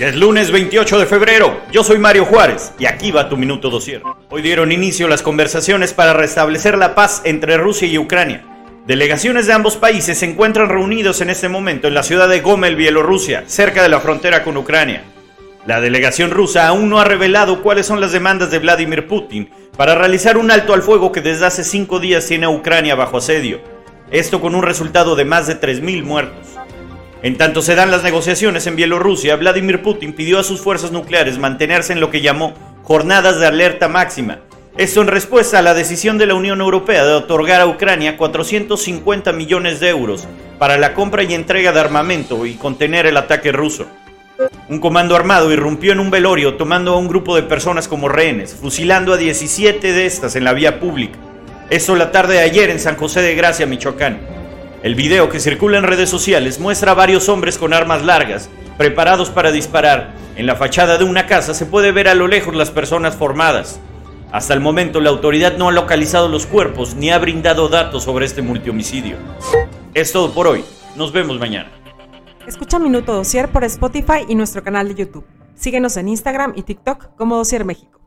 Es lunes 28 de febrero. Yo soy Mario Juárez y aquí va tu minuto dosier. Hoy dieron inicio las conversaciones para restablecer la paz entre Rusia y Ucrania. Delegaciones de ambos países se encuentran reunidos en este momento en la ciudad de Gomel, Bielorrusia, cerca de la frontera con Ucrania. La delegación rusa aún no ha revelado cuáles son las demandas de Vladimir Putin para realizar un alto al fuego que desde hace cinco días tiene a Ucrania bajo asedio. Esto con un resultado de más de 3.000 muertos. En tanto se dan las negociaciones en Bielorrusia, Vladimir Putin pidió a sus fuerzas nucleares mantenerse en lo que llamó jornadas de alerta máxima. Esto en respuesta a la decisión de la Unión Europea de otorgar a Ucrania 450 millones de euros para la compra y entrega de armamento y contener el ataque ruso. Un comando armado irrumpió en un velorio tomando a un grupo de personas como rehenes, fusilando a 17 de estas en la vía pública. Esto la tarde de ayer en San José de Gracia, Michoacán. El video que circula en redes sociales muestra a varios hombres con armas largas, preparados para disparar. En la fachada de una casa se puede ver a lo lejos las personas formadas. Hasta el momento la autoridad no ha localizado los cuerpos ni ha brindado datos sobre este multihomicidio. Es todo por hoy. Nos vemos mañana. Escucha Minuto Dosier por Spotify y nuestro canal de YouTube. Síguenos en Instagram y TikTok como Dosier México.